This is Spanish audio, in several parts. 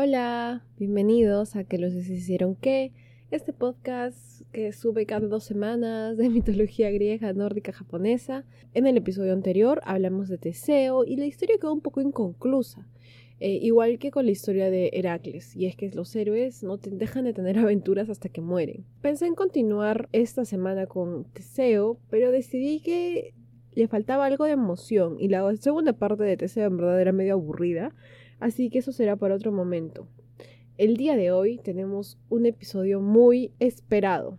Hola, bienvenidos a Que los hicieron qué, este podcast que sube cada dos semanas de mitología griega, nórdica, japonesa. En el episodio anterior hablamos de Teseo y la historia quedó un poco inconclusa. Eh, igual que con la historia de Heracles, y es que los héroes no dejan de tener aventuras hasta que mueren. Pensé en continuar esta semana con Teseo, pero decidí que le faltaba algo de emoción y la segunda parte de Teseo en verdad era medio aburrida, así que eso será para otro momento. El día de hoy tenemos un episodio muy esperado.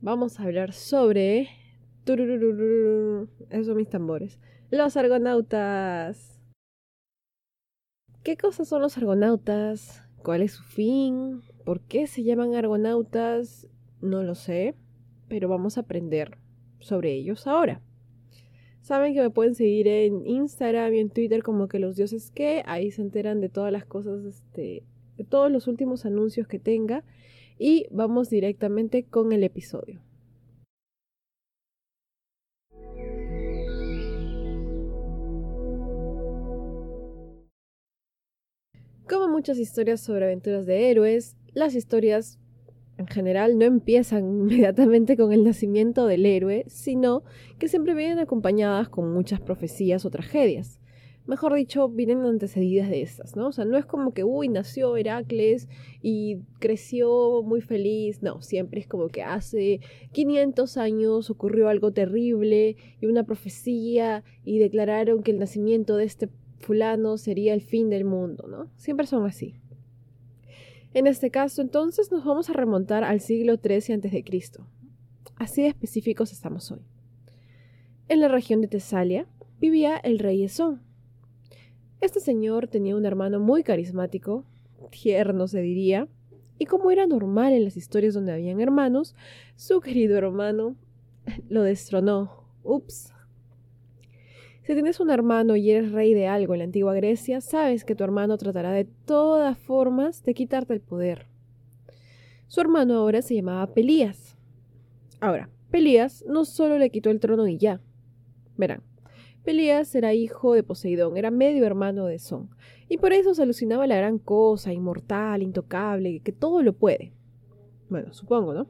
Vamos a hablar sobre... Esos son mis tambores. Los argonautas. ¿Qué cosas son los argonautas? ¿Cuál es su fin? ¿Por qué se llaman argonautas? No lo sé, pero vamos a aprender sobre ellos ahora. Saben que me pueden seguir en Instagram y en Twitter como que los dioses que, ahí se enteran de todas las cosas, este, de todos los últimos anuncios que tenga y vamos directamente con el episodio. Como muchas historias sobre aventuras de héroes, las historias en general no empiezan inmediatamente con el nacimiento del héroe, sino que siempre vienen acompañadas con muchas profecías o tragedias. Mejor dicho, vienen antecedidas de estas, ¿no? O sea, no es como que, uy, nació Heracles y creció muy feliz, no, siempre es como que hace 500 años ocurrió algo terrible y una profecía y declararon que el nacimiento de este fulano sería el fin del mundo, ¿no? Siempre son así. En este caso, entonces, nos vamos a remontar al siglo XIII a.C. Así de específicos estamos hoy. En la región de Tesalia vivía el rey Esón. Este señor tenía un hermano muy carismático, tierno se diría, y como era normal en las historias donde habían hermanos, su querido hermano lo destronó. Ups, si tienes un hermano y eres rey de algo en la antigua Grecia, sabes que tu hermano tratará de todas formas de quitarte el poder. Su hermano ahora se llamaba Pelías. Ahora, Pelías no solo le quitó el trono y ya. Verán, Pelías era hijo de Poseidón, era medio hermano de Son, y por eso se alucinaba la gran cosa, inmortal, intocable, que todo lo puede. Bueno, supongo, ¿no?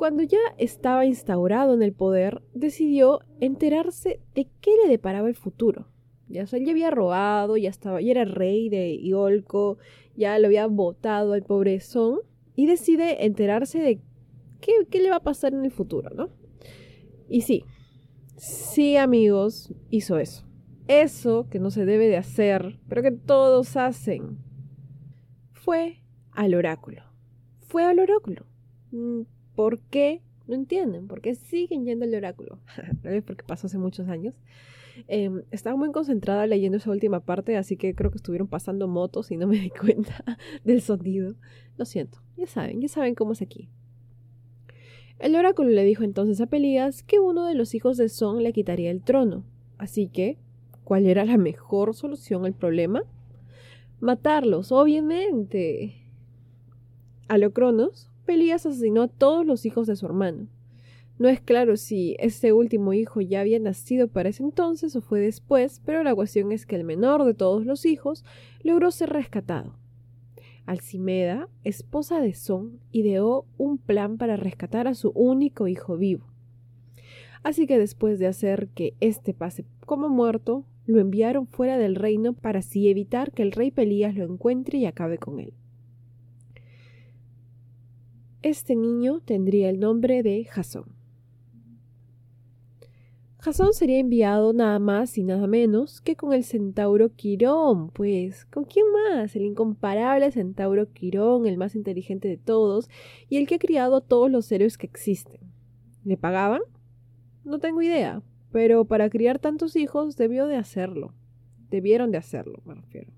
Cuando ya estaba instaurado en el poder, decidió enterarse de qué le deparaba el futuro. Ya, ya había robado, ya estaba, ya era rey de Iolco, ya lo había votado al pobre y decide enterarse de qué, qué le va a pasar en el futuro, ¿no? Y sí, sí amigos, hizo eso. Eso que no se debe de hacer, pero que todos hacen. Fue al oráculo. Fue al oráculo mm, ¿Por qué? No entienden, ¿por qué siguen yendo al oráculo? Tal vez porque pasó hace muchos años. Em, estaba muy concentrada leyendo esa última parte, así que creo que estuvieron pasando motos y no me di cuenta del sonido. Lo siento, ya saben, ya saben cómo es aquí. El oráculo le dijo entonces a Pelías que uno de los hijos de Son le quitaría el trono. Así que, ¿cuál era la mejor solución al problema? Matarlos, obviamente. A lo Cronos Pelías asesinó a todos los hijos de su hermano. No es claro si este último hijo ya había nacido para ese entonces o fue después, pero la cuestión es que el menor de todos los hijos logró ser rescatado. Alcimeda, esposa de Son, ideó un plan para rescatar a su único hijo vivo. Así que después de hacer que éste pase como muerto, lo enviaron fuera del reino para así evitar que el rey Pelías lo encuentre y acabe con él. Este niño tendría el nombre de Jasón. Jasón sería enviado nada más y nada menos que con el centauro Quirón, pues, ¿con quién más? El incomparable centauro Quirón, el más inteligente de todos y el que ha criado a todos los héroes que existen. ¿Le pagaban? No tengo idea, pero para criar tantos hijos debió de hacerlo. Debieron de hacerlo, me refiero.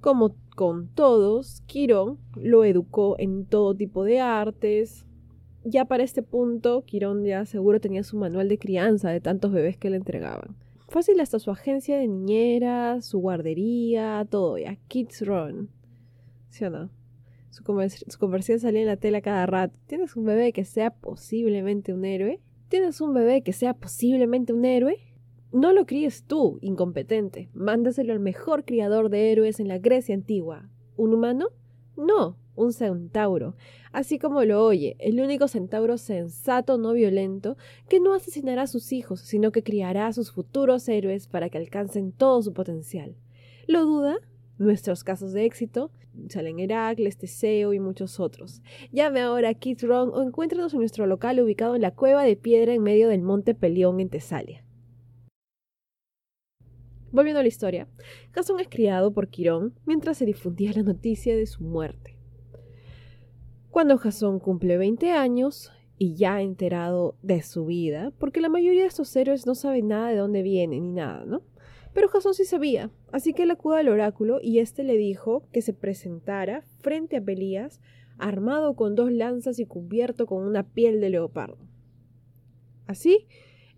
Como con todos, Quirón lo educó en todo tipo de artes. Ya para este punto, Quirón ya seguro tenía su manual de crianza de tantos bebés que le entregaban. Fácil hasta su agencia de niñeras, su guardería, todo ya. Kids Run. ¿Sí o no? Su, su conversión salía en la tela cada rato. ¿Tienes un bebé que sea posiblemente un héroe? ¿Tienes un bebé que sea posiblemente un héroe? No lo críes tú, incompetente. Mándaselo al mejor criador de héroes en la Grecia antigua. ¿Un humano? No, un centauro. Así como lo oye, el único centauro sensato, no violento, que no asesinará a sus hijos, sino que criará a sus futuros héroes para que alcancen todo su potencial. ¿Lo duda? Nuestros casos de éxito salen Heracles, Teseo y muchos otros. Llame ahora a Kid Ron o encuéntrenos en nuestro local ubicado en la cueva de piedra en medio del monte Pelión en Tesalia. Volviendo a la historia, Jasón es criado por Quirón mientras se difundía la noticia de su muerte. Cuando Jasón cumple 20 años y ya enterado de su vida, porque la mayoría de estos héroes no saben nada de dónde vienen ni nada, ¿no? Pero Jasón sí sabía, así que él acude al oráculo y éste le dijo que se presentara frente a Pelías, armado con dos lanzas y cubierto con una piel de leopardo. Así,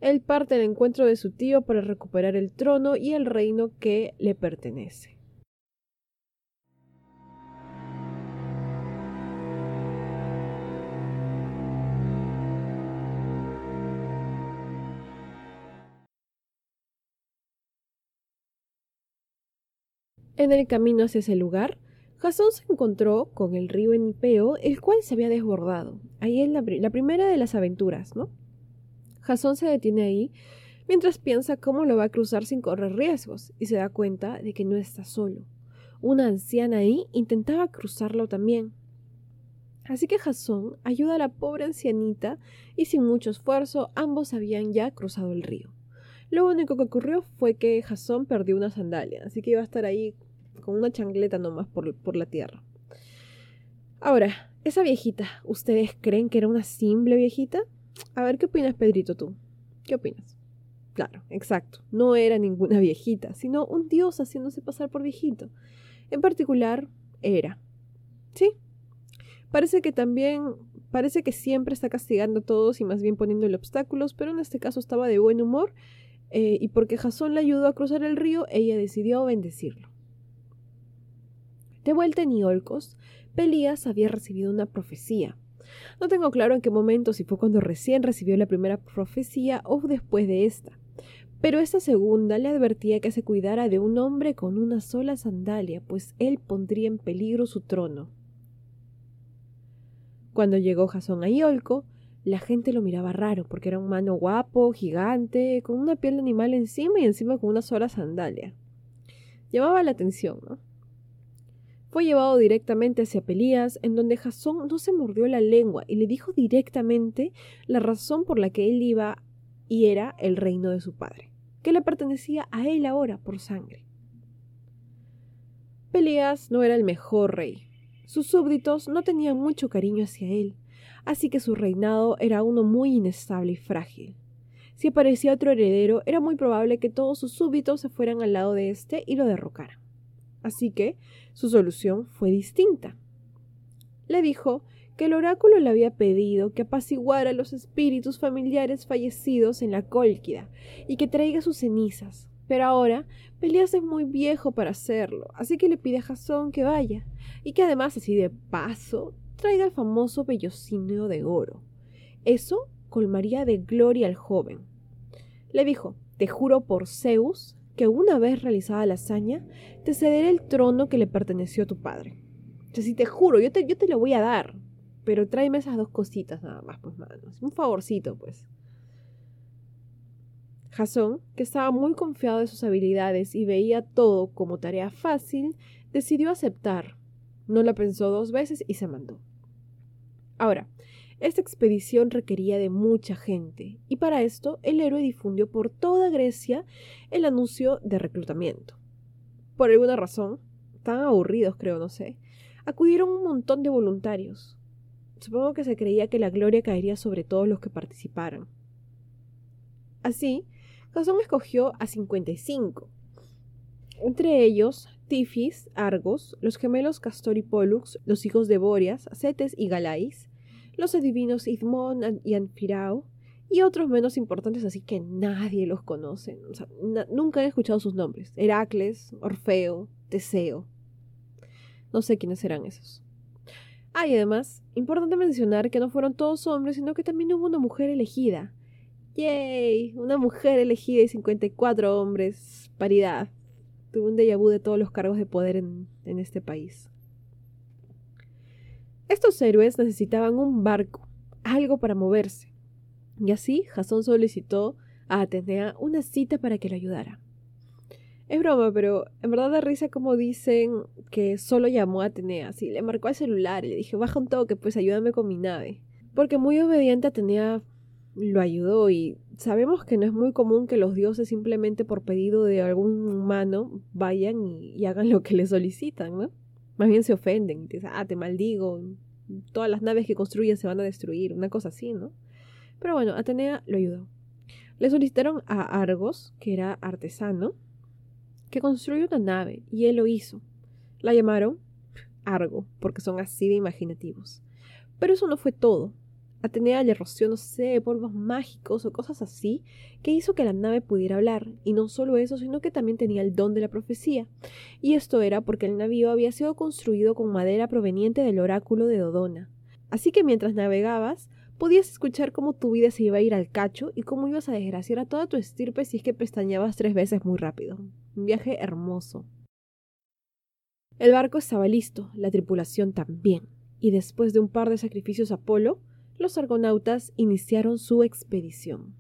él parte al encuentro de su tío para recuperar el trono y el reino que le pertenece. En el camino hacia ese lugar, Jasón se encontró con el río Enipeo, el cual se había desbordado. Ahí es la, la primera de las aventuras, ¿no? Jasón se detiene ahí mientras piensa cómo lo va a cruzar sin correr riesgos y se da cuenta de que no está solo. Una anciana ahí intentaba cruzarlo también. Así que Jasón ayuda a la pobre ancianita y sin mucho esfuerzo ambos habían ya cruzado el río. Lo único que ocurrió fue que Jasón perdió una sandalia, así que iba a estar ahí con una changleta nomás por, por la tierra. Ahora, esa viejita, ¿ustedes creen que era una simple viejita? A ver, ¿qué opinas, Pedrito, tú? ¿Qué opinas? Claro, exacto. No era ninguna viejita, sino un dios haciéndose pasar por viejito. En particular, era. ¿Sí? Parece que también, parece que siempre está castigando a todos y más bien poniéndole obstáculos, pero en este caso estaba de buen humor eh, y porque Jasón le ayudó a cruzar el río, ella decidió bendecirlo. De vuelta en Iolcos, Pelías había recibido una profecía. No tengo claro en qué momento, si fue cuando recién recibió la primera profecía o después de esta. Pero esta segunda le advertía que se cuidara de un hombre con una sola sandalia, pues él pondría en peligro su trono. Cuando llegó Jasón a Iolco, la gente lo miraba raro porque era un mano guapo, gigante, con una piel de animal encima y encima con una sola sandalia. Llamaba la atención, ¿no? Fue llevado directamente hacia Pelías, en donde Jasón no se mordió la lengua y le dijo directamente la razón por la que él iba y era el reino de su padre, que le pertenecía a él ahora por sangre. Pelías no era el mejor rey. Sus súbditos no tenían mucho cariño hacia él, así que su reinado era uno muy inestable y frágil. Si aparecía otro heredero, era muy probable que todos sus súbditos se fueran al lado de éste y lo derrocaran. Así que su solución fue distinta. Le dijo que el oráculo le había pedido que apaciguara los espíritus familiares fallecidos en la Cólquida y que traiga sus cenizas. Pero ahora Peleas es muy viejo para hacerlo, así que le pide a Jasón que vaya, y que además, así de paso, traiga el famoso vellocinio de oro. Eso colmaría de gloria al joven. Le dijo, te juro por Zeus que una vez realizada la hazaña, te cederé el trono que le perteneció a tu padre. O sea, si te juro, yo te, yo te lo voy a dar, pero tráeme esas dos cositas nada más, pues, manos. Un favorcito, pues. Jasón, que estaba muy confiado de sus habilidades y veía todo como tarea fácil, decidió aceptar. No la pensó dos veces y se mandó. Ahora, esta expedición requería de mucha gente, y para esto el héroe difundió por toda Grecia el anuncio de reclutamiento. Por alguna razón, tan aburridos creo, no sé, acudieron un montón de voluntarios. Supongo que se creía que la gloria caería sobre todos los que participaran. Así, Jasón escogió a 55. Entre ellos, Tifis, Argos, los gemelos Castor y Pollux, los hijos de Borias, Cetes y Galais, los adivinos Idmon y Anfirao, y otros menos importantes así que nadie los conoce. nunca han escuchado sus nombres. Heracles, Orfeo, Teseo. No sé quiénes serán esos. Ah, y además, importante mencionar que no fueron todos hombres, sino que también hubo una mujer elegida. ¡Yay! Una mujer elegida y 54 hombres. Paridad. Tuve un déjà vu de todos los cargos de poder en, en este país. Estos héroes necesitaban un barco, algo para moverse. Y así Jasón solicitó a Atenea una cita para que le ayudara. Es broma, pero en verdad da risa como dicen que solo llamó a Atenea. Sí, le marcó al celular y le dije, baja un toque, pues ayúdame con mi nave. Porque muy obediente Atenea lo ayudó y sabemos que no es muy común que los dioses simplemente por pedido de algún humano vayan y, hagan lo que le solicitan, ¿no? Más bien se ofenden y dicen, ah, te maldigo, todas las naves que construyen se van a destruir, una cosa así, ¿no? Pero bueno, Atenea lo ayudó. Le solicitaron a Argos, que era artesano, que construyó una nave, y él lo hizo. La llamaron Argo, porque son así de imaginativos. Pero eso no fue todo. Atenea le roció, no sé, polvos mágicos o cosas así, que hizo que la nave pudiera hablar. Y no solo eso, sino que también tenía el don de la profecía. Y esto era porque el navío había sido construido con madera proveniente del oráculo de Dodona. Así que mientras navegabas, podías escuchar cómo tu vida se iba a ir al cacho y cómo ibas a desgraciar a toda tu estirpe si es que pestañabas tres veces muy rápido. Un viaje hermoso. El barco estaba listo, la tripulación también, y después de un par de sacrificios Apolo, los argonautas iniciaron su expedición.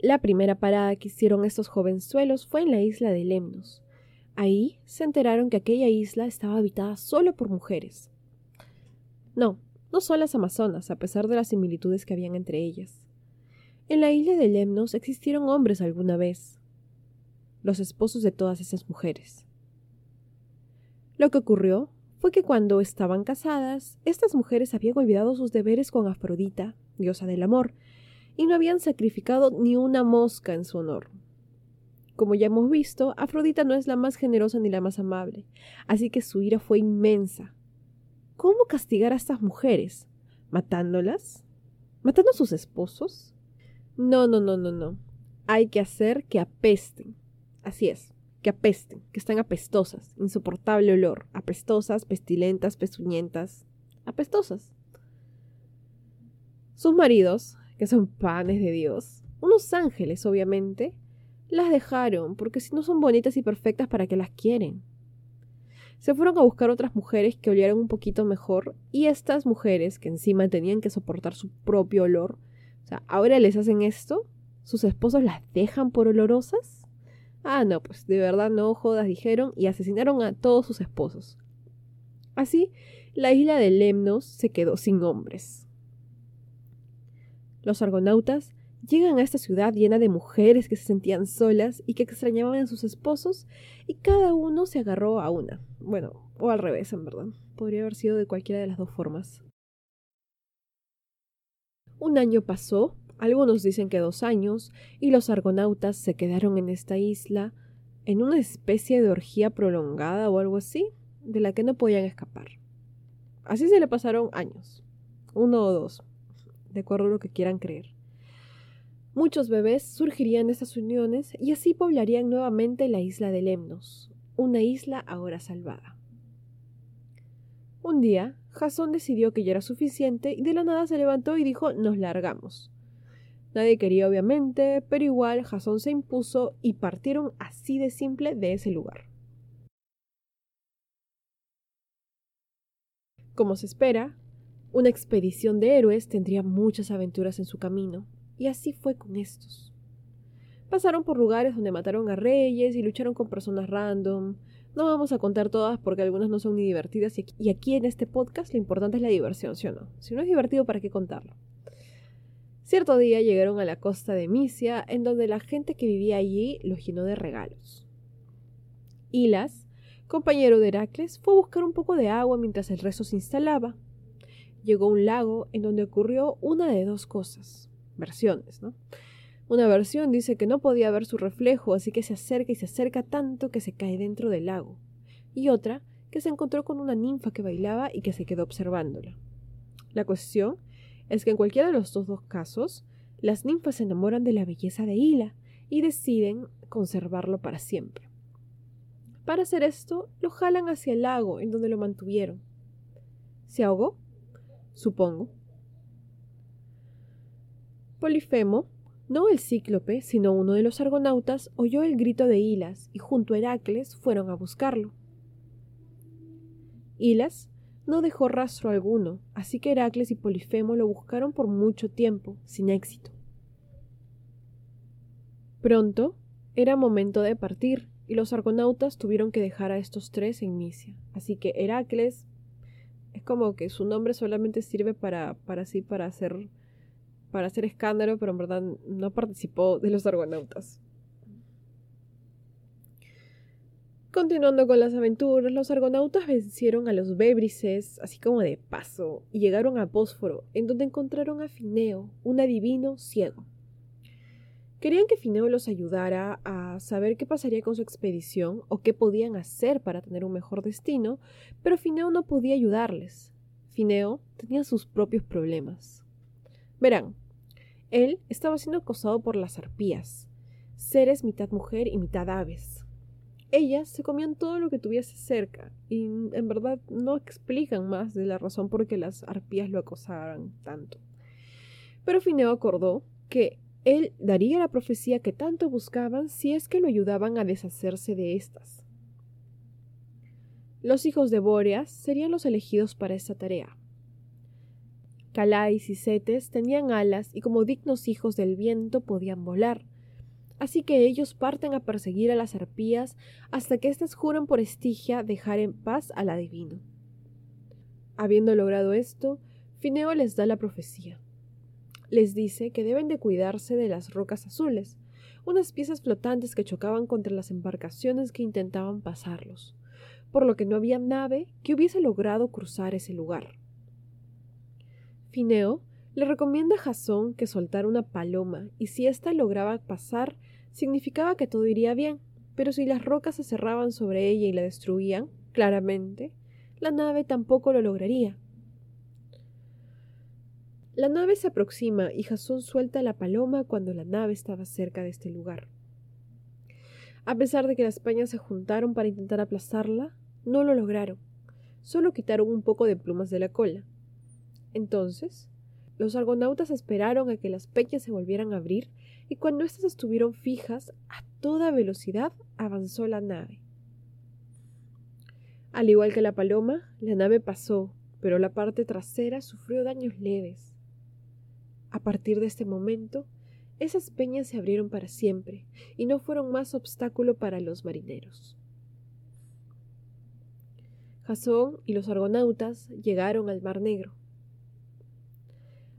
La primera parada que hicieron estos jovenzuelos fue en la isla de Lemnos. Ahí se enteraron que aquella isla estaba habitada solo por mujeres. No, no son las amazonas, a pesar de las similitudes que habían entre ellas. En la isla de Lemnos existieron hombres alguna vez, los esposos de todas esas mujeres. Lo que ocurrió fue que cuando estaban casadas, estas mujeres habían olvidado sus deberes con Afrodita, diosa del amor, y no habían sacrificado ni una mosca en su honor. Como ya hemos visto, Afrodita no es la más generosa ni la más amable, así que su ira fue inmensa. ¿Cómo castigar a estas mujeres? ¿Matándolas? ¿Matando a sus esposos? No, no, no, no, no. Hay que hacer que apesten. Así es, que apesten, que están apestosas, insoportable olor, apestosas, pestilentas, pezuñentas, apestosas. Sus maridos, que son panes de Dios, unos ángeles obviamente, las dejaron, porque si no son bonitas y perfectas, ¿para qué las quieren? Se fueron a buscar otras mujeres que olieran un poquito mejor, y estas mujeres, que encima tenían que soportar su propio olor, o sea, ahora les hacen esto, sus esposos las dejan por olorosas. Ah, no, pues de verdad no jodas, dijeron, y asesinaron a todos sus esposos. Así, la isla de Lemnos se quedó sin hombres. Los argonautas llegan a esta ciudad llena de mujeres que se sentían solas y que extrañaban a sus esposos, y cada uno se agarró a una. Bueno, o al revés, en verdad. Podría haber sido de cualquiera de las dos formas. Un año pasó, algunos dicen que dos años, y los argonautas se quedaron en esta isla en una especie de orgía prolongada o algo así, de la que no podían escapar. Así se le pasaron años, uno o dos, de acuerdo a lo que quieran creer. Muchos bebés surgirían de estas uniones y así poblarían nuevamente la isla de Lemnos, una isla ahora salvada. Un día, Jasón decidió que ya era suficiente y de la nada se levantó y dijo nos largamos. Nadie quería obviamente, pero igual Jasón se impuso y partieron así de simple de ese lugar. Como se espera, una expedición de héroes tendría muchas aventuras en su camino, y así fue con estos. Pasaron por lugares donde mataron a reyes y lucharon con personas random. No vamos a contar todas porque algunas no son ni divertidas y aquí en este podcast lo importante es la diversión, ¿sí o no? Si no es divertido, ¿para qué contarlo? Cierto día llegaron a la costa de Misia, en donde la gente que vivía allí los llenó de regalos. Hilas, compañero de Heracles, fue a buscar un poco de agua mientras el resto se instalaba llegó a un lago en donde ocurrió una de dos cosas, versiones, ¿no? Una versión dice que no podía ver su reflejo, así que se acerca y se acerca tanto que se cae dentro del lago. Y otra, que se encontró con una ninfa que bailaba y que se quedó observándola. La cuestión es que en cualquiera de los dos, dos casos, las ninfas se enamoran de la belleza de Hila y deciden conservarlo para siempre. Para hacer esto, lo jalan hacia el lago en donde lo mantuvieron. ¿Se ahogó? Supongo. Polifemo, no el cíclope, sino uno de los argonautas, oyó el grito de Hilas y junto a Heracles fueron a buscarlo. Hilas no dejó rastro alguno, así que Heracles y Polifemo lo buscaron por mucho tiempo, sin éxito. Pronto era momento de partir, y los argonautas tuvieron que dejar a estos tres en Misia. Así que Heracles es como que su nombre solamente sirve para, para para hacer, para hacer escándalo, pero en verdad no participó de los argonautas. Continuando con las aventuras, los argonautas vencieron a los bébrices, así como de paso, y llegaron a Bósforo, en donde encontraron a Fineo, un adivino ciego. Querían que Fineo los ayudara a saber qué pasaría con su expedición o qué podían hacer para tener un mejor destino, pero Fineo no podía ayudarles. Fineo tenía sus propios problemas. Verán, él estaba siendo acosado por las arpías, seres mitad mujer y mitad aves. Ellas se comían todo lo que tuviese cerca y en verdad no explican más de la razón por qué las arpías lo acosaran tanto. Pero Fineo acordó que él daría la profecía que tanto buscaban si es que lo ayudaban a deshacerse de éstas. Los hijos de Bóreas serían los elegidos para esta tarea. Calais y Cetes tenían alas y como dignos hijos del viento podían volar, Así que ellos parten a perseguir a las arpías hasta que éstas juran por Estigia dejar en paz al adivino. Habiendo logrado esto, Fineo les da la profecía. Les dice que deben de cuidarse de las rocas azules, unas piezas flotantes que chocaban contra las embarcaciones que intentaban pasarlos, por lo que no había nave que hubiese logrado cruzar ese lugar. Fineo le recomienda a Jasón que soltara una paloma y si ésta lograba pasar, significaba que todo iría bien, pero si las rocas se cerraban sobre ella y la destruían, claramente, la nave tampoco lo lograría. La nave se aproxima y Jasón suelta la paloma cuando la nave estaba cerca de este lugar. A pesar de que las peñas se juntaron para intentar aplastarla, no lo lograron. Solo quitaron un poco de plumas de la cola. Entonces, los argonautas esperaron a que las peñas se volvieran a abrir y cuando éstas estuvieron fijas, a toda velocidad avanzó la nave. Al igual que la paloma, la nave pasó, pero la parte trasera sufrió daños leves. A partir de este momento, esas peñas se abrieron para siempre y no fueron más obstáculo para los marineros. Jasón y los argonautas llegaron al Mar Negro.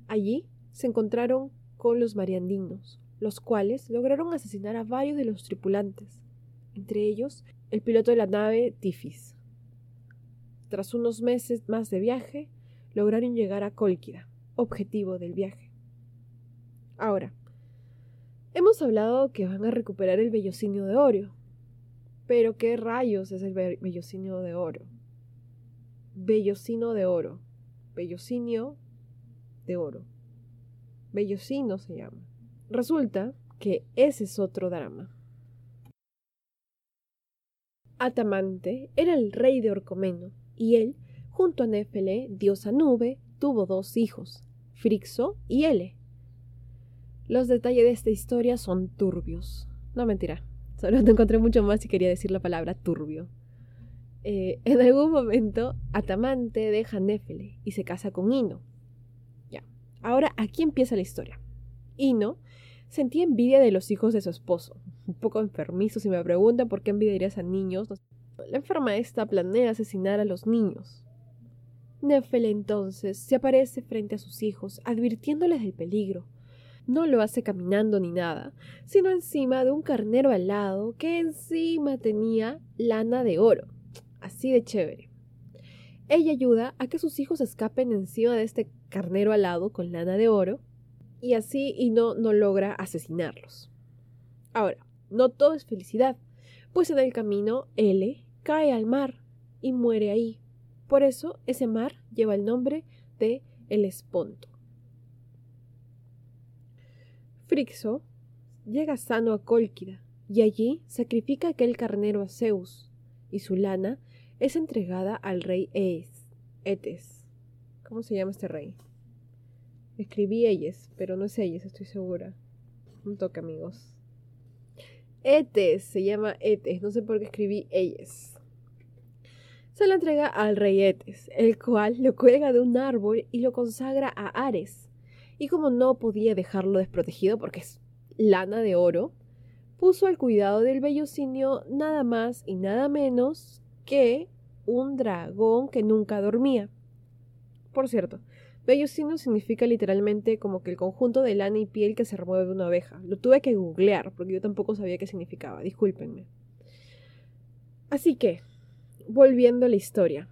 Allí se encontraron con los mariandinos, los cuales lograron asesinar a varios de los tripulantes, entre ellos el piloto de la nave Tifis. Tras unos meses más de viaje, lograron llegar a Cólquida, objetivo del viaje. Ahora, hemos hablado que van a recuperar el vellocinio de oro. Pero ¿qué rayos es el vellocinio de oro? Vellocino de oro. Vellocinio de oro. Vellocino se llama. Resulta que ese es otro drama. Atamante era el rey de Orcomeno, y él, junto a Néfele, diosa nube, tuvo dos hijos, Frixo y Ele. Los detalles de esta historia son turbios. No mentira, solo te encontré mucho más y quería decir la palabra turbio. Eh, en algún momento, Atamante deja a Néfele y se casa con Ino. Ahora aquí empieza la historia. Ino Sentía envidia de los hijos de su esposo. Un poco enfermizo si me preguntan por qué envidiarías a niños. La enferma esta planea asesinar a los niños. Nefele entonces se aparece frente a sus hijos, advirtiéndoles del peligro. No lo hace caminando ni nada, sino encima de un carnero alado que encima tenía lana de oro. Así de chévere. Ella ayuda a que sus hijos escapen encima de este carnero alado con lana de oro y así y no, no logra asesinarlos. Ahora, no todo es felicidad, pues en el camino L cae al mar y muere ahí. Por eso ese mar lleva el nombre de el Esponto. Frixo llega sano a Cólquida y allí sacrifica aquel carnero a Zeus y su lana es entregada al rey Ees, Etes. ¿Cómo se llama este rey? Escribí Eyes, pero no es Eyes, estoy segura. Un toque, amigos. Etes, se llama Etes, no sé por qué escribí Eyes. Se la entrega al rey Etes, el cual lo cuelga de un árbol y lo consagra a Ares. Y como no podía dejarlo desprotegido porque es lana de oro, puso al cuidado del bellocinio nada más y nada menos que un dragón que nunca dormía. Por cierto, Bellocino significa literalmente como que el conjunto de lana y piel que se remueve de una abeja. Lo tuve que googlear porque yo tampoco sabía qué significaba, discúlpenme. Así que, volviendo a la historia.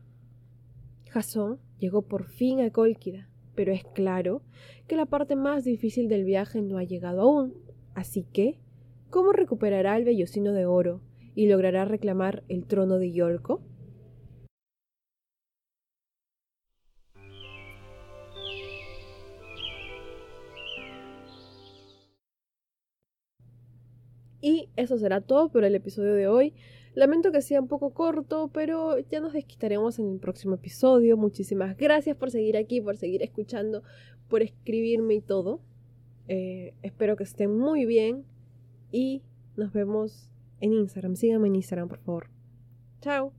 Jasón llegó por fin a Cólquida, pero es claro que la parte más difícil del viaje no ha llegado aún. Así que, ¿cómo recuperará el vellocino de oro y logrará reclamar el trono de Yolko? Y eso será todo por el episodio de hoy. Lamento que sea un poco corto, pero ya nos desquitaremos en el próximo episodio. Muchísimas gracias por seguir aquí, por seguir escuchando, por escribirme y todo. Eh, espero que estén muy bien y nos vemos en Instagram. Síganme en Instagram, por favor. Chao.